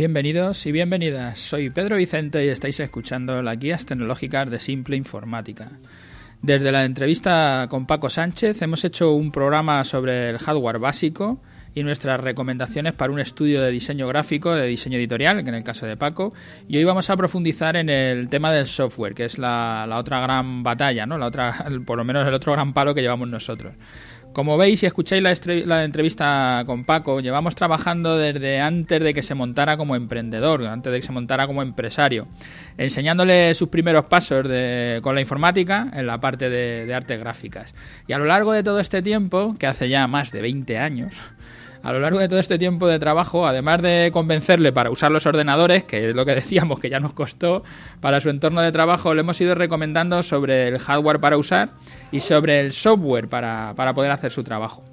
Bienvenidos y bienvenidas. Soy Pedro Vicente y estáis escuchando las guías tecnológicas de Simple Informática. Desde la entrevista con Paco Sánchez hemos hecho un programa sobre el hardware básico y nuestras recomendaciones para un estudio de diseño gráfico, de diseño editorial, que en el caso de Paco. Y hoy vamos a profundizar en el tema del software, que es la, otra gran batalla, ¿no? La otra, por lo menos el otro gran palo que llevamos nosotros. Como veis y escucháis la, entrevista con Paco, llevamos trabajando desde antes de que se montara como emprendedor, antes de que se montara como empresario, enseñándole sus primeros pasos con la informática en la parte de, de artes gráficas. Y a lo largo de todo este tiempo, que hace ya más de 20 años, a lo largo de todo este tiempo de trabajo, además de convencerle para usar los ordenadores, que es lo que decíamos que ya nos costó, para su entorno de trabajo le hemos ido recomendando sobre el hardware para usar y sobre el software para, para poder hacer su trabajo.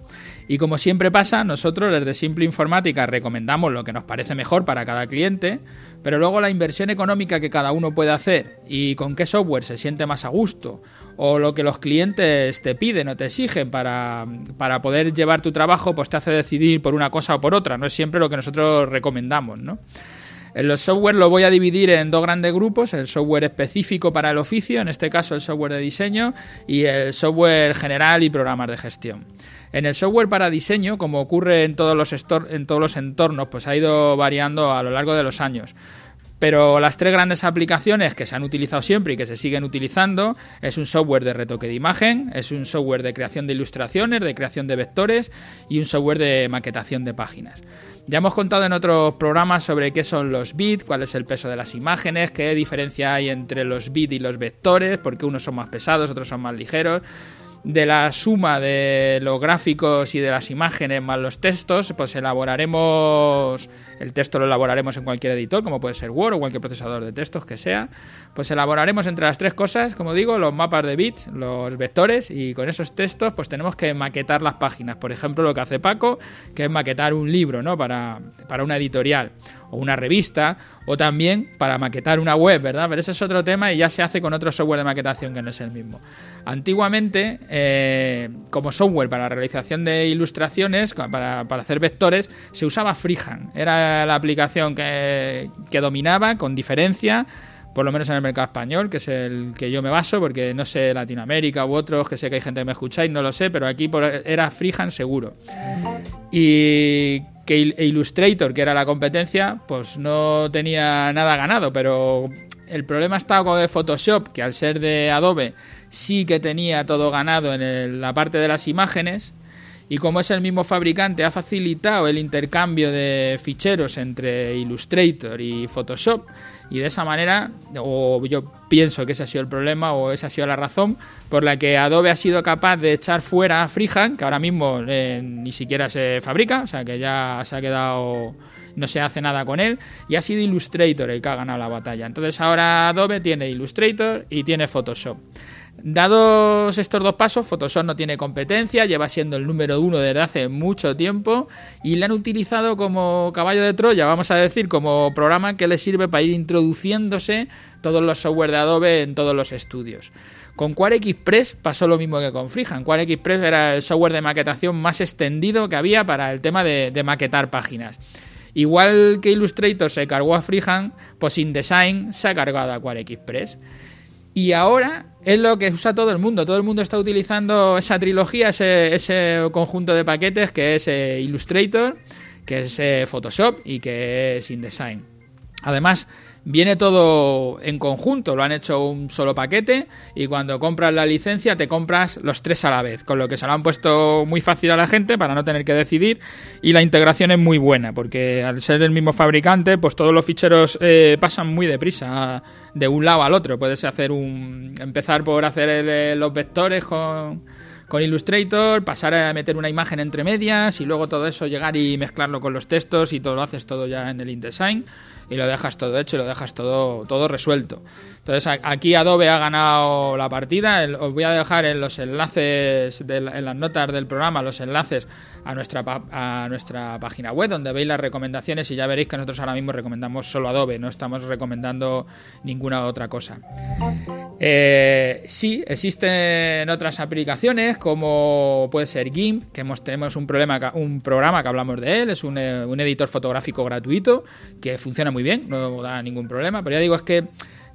Y como siempre pasa, nosotros desde Simple Informática recomendamos lo que nos parece mejor para cada cliente, pero luego la inversión económica que cada uno puede hacer y con qué software se siente más a gusto, o lo que los clientes te piden o te exigen para, para poder llevar tu trabajo, pues te hace decidir por una cosa o por otra. No es siempre lo que nosotros recomendamos, ¿no? En los software lo voy a dividir en dos grandes grupos, el software específico para el oficio, en este caso el software de diseño, y el software general y programas de gestión. En el software para diseño, como ocurre en todos los, en todos los entornos, pues ha ido variando a lo largo de los años. Pero las tres grandes aplicaciones que se han utilizado siempre y que se siguen utilizando es un software de retoque de imagen, es un software de creación de ilustraciones, de creación de vectores y un software de maquetación de páginas. Ya hemos contado en otros programas sobre qué son los bits, cuál es el peso de las imágenes, qué diferencia hay entre los bits y los vectores, porque unos son más pesados, otros son más ligeros de la suma de los gráficos y de las imágenes más los textos, pues elaboraremos, el texto lo elaboraremos en cualquier editor, como puede ser Word o cualquier procesador de textos que sea, pues elaboraremos entre las tres cosas, como digo, los mapas de bits, los vectores, y con esos textos pues tenemos que maquetar las páginas. Por ejemplo, lo que hace Paco, que es maquetar un libro, ¿no? Para, para una editorial o una revista, o también para maquetar una web, ¿verdad? Pero ese es otro tema y ya se hace con otro software de maquetación que no es el mismo. Antiguamente, eh, como software para la realización de ilustraciones, para, hacer vectores, se usaba Freehand. Era la aplicación que, que dominaba con diferencia por lo menos en el mercado español, que es el que yo me baso, porque no sé Latinoamérica u otros, que sé que hay gente que me escucháis, no lo sé, pero aquí era Freehand seguro. Y que Illustrator, que era la competencia, pues no tenía nada ganado, pero el problema estaba con Photoshop, que al ser de Adobe sí que tenía todo ganado en la parte de las imágenes, y como es el mismo fabricante, ha facilitado el intercambio de ficheros entre Illustrator y Photoshop y de esa manera, o yo pienso que ese ha sido el problema o esa ha sido la razón por la que Adobe ha sido capaz de echar fuera a Freehand, que ahora mismo eh, ni siquiera se fabrica, o sea que ya se ha quedado no se hace nada con él y ha sido Illustrator el que ha ganado la batalla. Entonces ahora Adobe tiene Illustrator y tiene Photoshop. Dados estos dos pasos, Photoshop no tiene competencia, lleva siendo el número uno desde hace mucho tiempo y le han utilizado como caballo de Troya, vamos a decir, como programa que le sirve para ir introduciéndose todos los software de Adobe en todos los estudios. Con QuarXPress pasó lo mismo que con Freehand. QuarXPress era el software de maquetación más extendido que había para el tema de, maquetar páginas. Igual que Illustrator se cargó a Freehand, pues InDesign se ha cargado a QuarXPress. Y ahora es lo que usa todo el mundo. Todo el mundo está utilizando esa trilogía, ese, conjunto de paquetes que es eh, Illustrator, que es eh, Photoshop y que es InDesign. Además, Viene todo en conjunto, lo han hecho un solo paquete y cuando compras la licencia te compras los tres a la vez, con lo que se lo han puesto muy fácil a la gente para no tener que decidir y la integración es muy buena porque al ser el mismo fabricante pues todos los ficheros eh, pasan muy deprisa de un lado al otro. Puedes hacer un empezar por hacer los vectores con con Illustrator, pasar a meter una imagen entre medias y luego todo eso llegar y mezclarlo con los textos y todo lo haces todo ya en el InDesign y lo dejas todo hecho y lo dejas todo, todo resuelto. Entonces aquí Adobe ha ganado la partida. os voy a dejar en los enlaces, en las notas del programa, los enlaces a nuestra, a nuestra página web donde veis las recomendaciones y ya veréis que nosotros ahora mismo recomendamos solo Adobe, no estamos recomendando ninguna otra cosa. Eh, sí, existen otras aplicaciones como puede ser GIMP, que tenemos un, problema, un programa que hablamos de él, es un, eh, un editor fotográfico gratuito que funciona muy bien, no da ningún problema, pero ya digo, es que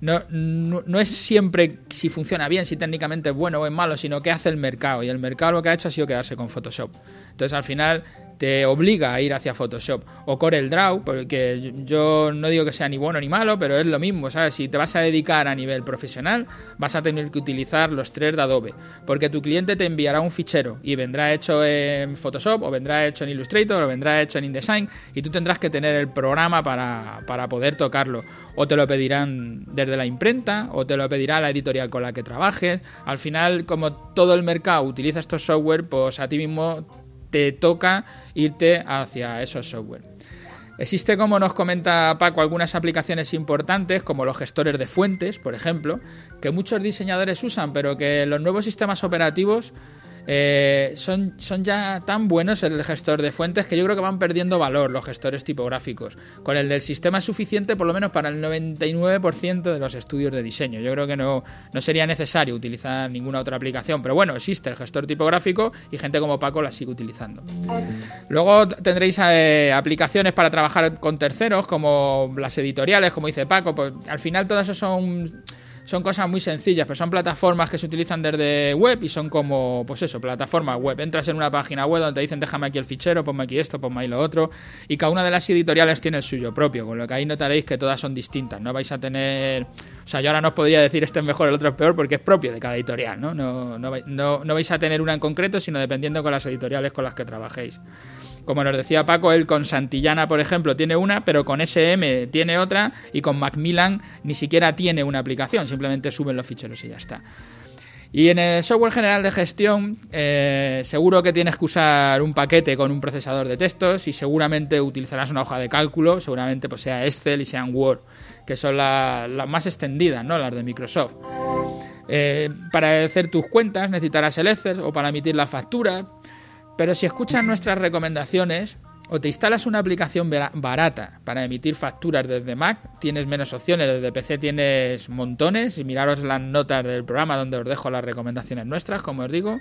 no, no, es siempre si funciona bien, si técnicamente es bueno o es malo, sino qué hace el mercado. Y el mercado lo que ha hecho ha sido quedarse con Photoshop. Entonces al final te obliga a ir hacia Photoshop. O Corel Draw, porque yo no digo que sea ni bueno ni malo, pero es lo mismo, ¿sabes? Si te vas a dedicar a nivel profesional, vas a tener que utilizar los tres de Adobe, porque tu cliente te enviará un fichero y vendrá hecho en Photoshop, o vendrá hecho en Illustrator, o vendrá hecho en InDesign, y tú tendrás que tener el programa para, para poder tocarlo. O te lo pedirán desde la imprenta, o te lo pedirá la editorial con la que trabajes. Al final, como todo el mercado utiliza estos software, pues a ti mismo te toca irte hacia esos software. Existe, como nos comenta Paco, algunas aplicaciones importantes, como los gestores de fuentes, por ejemplo, que muchos diseñadores usan, pero que los nuevos sistemas operativos eh, son, son ya tan buenos el gestor de fuentes que yo creo que van perdiendo valor los gestores tipográficos. Con el del sistema es suficiente por lo menos para el 99% de los estudios de diseño. Yo creo que no, no sería necesario utilizar ninguna otra aplicación, pero bueno, existe el gestor tipográfico y gente como Paco la sigue utilizando. Luego tendréis eh, aplicaciones para trabajar con terceros, como las editoriales, como dice Paco, pues al final todas eso son son cosas muy sencillas, pero son plataformas que se utilizan desde web y son como, pues eso, plataformas web. Entras en una página web donde te dicen déjame aquí el fichero, ponme aquí esto, ponme ahí lo otro, y cada una de las editoriales tiene el suyo propio, con lo que ahí notaréis que todas son distintas, no vais a tener... O sea, yo ahora no os podría decir este es mejor, el otro es peor, porque es propio de cada editorial, ¿no? No, no, no, no vais a tener una en concreto, sino dependiendo con las editoriales con las que trabajéis. Como nos decía Paco, él con Santillana, por ejemplo, tiene una, pero con SM tiene otra y con Macmillan ni siquiera tiene una aplicación, simplemente suben los ficheros y ya está. Y en el software general de gestión, eh, seguro que tienes que usar un paquete con un procesador de textos y seguramente utilizarás una hoja de cálculo, seguramente pues sea Excel y sean Word, que son las más extendidas, ¿no? las de Microsoft. Eh, para hacer tus cuentas necesitarás el Excel o para emitir la factura pero si escuchas nuestras recomendaciones o te instalas una aplicación barata para emitir facturas desde Mac, tienes menos opciones, desde PC tienes montones y miraros las notas del programa donde os dejo las recomendaciones nuestras, como os digo.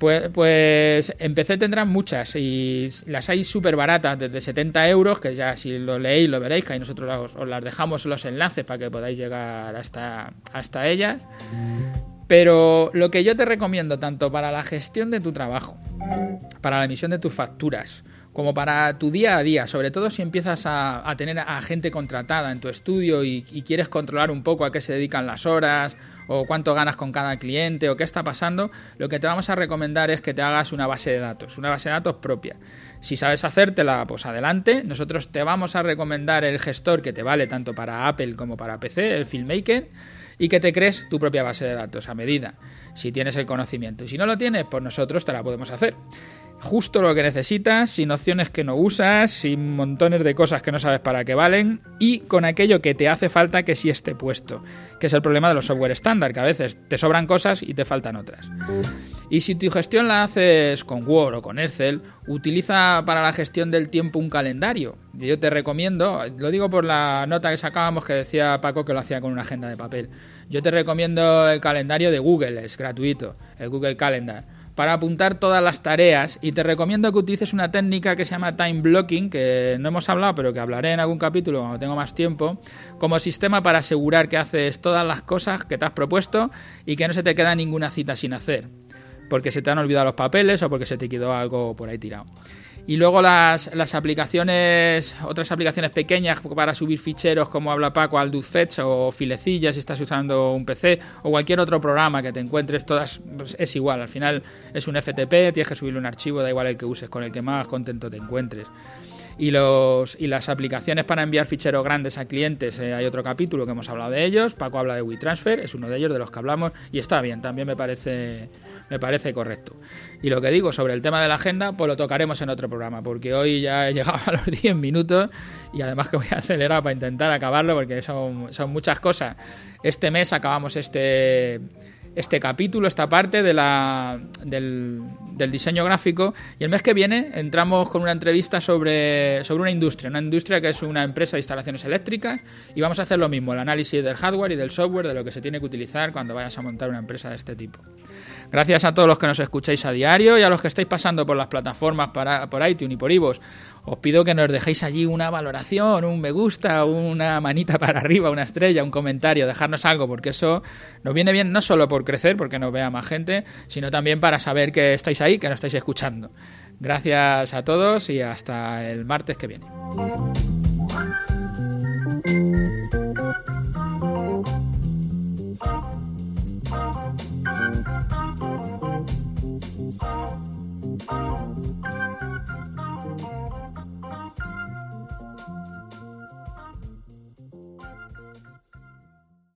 Pues, pues en PC tendrán muchas y las hay súper baratas, desde 70 euros, que ya si lo leéis lo veréis, que ahí nosotros os, las dejamos los enlaces para que podáis llegar hasta, hasta ellas. Pero lo que yo te recomiendo, tanto para la gestión de tu trabajo, para la emisión de tus facturas, como para tu día a día, sobre todo si empiezas a, tener a gente contratada en tu estudio y, quieres controlar un poco a qué se dedican las horas o cuánto ganas con cada cliente o qué está pasando, lo que te vamos a recomendar es que te hagas una base de datos, una base de datos propia. Si sabes hacértela, pues adelante. Nosotros te vamos a recomendar el gestor que te vale tanto para Apple como para PC, el FilmMaker y que te crees tu propia base de datos a medida, si tienes el conocimiento. Y si no lo tienes, pues nosotros te la podemos hacer. Justo lo que necesitas, sin opciones que no usas, sin montones de cosas que no sabes para qué valen y con aquello que te hace falta que sí esté puesto, que es el problema de los software estándar, que a veces te sobran cosas y te faltan otras. Y si tu gestión la haces con Word o con Excel, utiliza para la gestión del tiempo un calendario. Yo te recomiendo, lo digo por la nota que sacábamos que decía Paco que lo hacía con una agenda de papel. Yo te recomiendo el calendario de Google, es gratuito, el Google Calendar, para apuntar todas las tareas y te recomiendo que utilices una técnica que se llama time blocking, que no hemos hablado, pero que hablaré en algún capítulo cuando tengo más tiempo, como sistema para asegurar que haces todas las cosas que te has propuesto y que no se te queda ninguna cita sin hacer porque se te han olvidado los papeles o porque se te quedó algo por ahí tirado. Y luego las, las aplicaciones, otras aplicaciones pequeñas para subir ficheros como habla Paco, Fetch o Filecilla si estás usando un PC o cualquier otro programa que te encuentres, todas pues, es igual. Al final es un FTP, tienes que subirle un archivo, da igual el que uses, con el que más contento te encuentres. Y, los, y las aplicaciones para enviar ficheros grandes a clientes, eh, hay otro capítulo que hemos hablado de ellos. Paco habla de WeTransfer, es uno de ellos de los que hablamos y está bien, también me parece, me parece correcto. Y lo que digo sobre el tema de la agenda, pues lo tocaremos en otro programa, porque hoy ya he llegado a los 10 minutos y además que voy a acelerar para intentar acabarlo porque son, son muchas cosas. Este mes acabamos este este capítulo, esta parte de la, del, del diseño gráfico y el mes que viene entramos con una entrevista sobre, sobre una industria, una industria que es una empresa de instalaciones eléctricas y vamos a hacer lo mismo, el análisis del hardware y del software, de lo que se tiene que utilizar cuando vayas a montar una empresa de este tipo. Gracias a todos los que nos escucháis a diario y a los que estáis pasando por las plataformas para, por iTunes y por iVoox. Os pido que nos dejéis allí una valoración, un me gusta, una manita para arriba, una estrella, un comentario, dejarnos algo, porque eso nos viene bien no solo por crecer, porque nos vea más gente, sino también para saber que estáis ahí, que nos estáis escuchando. Gracias a todos y hasta el martes que viene.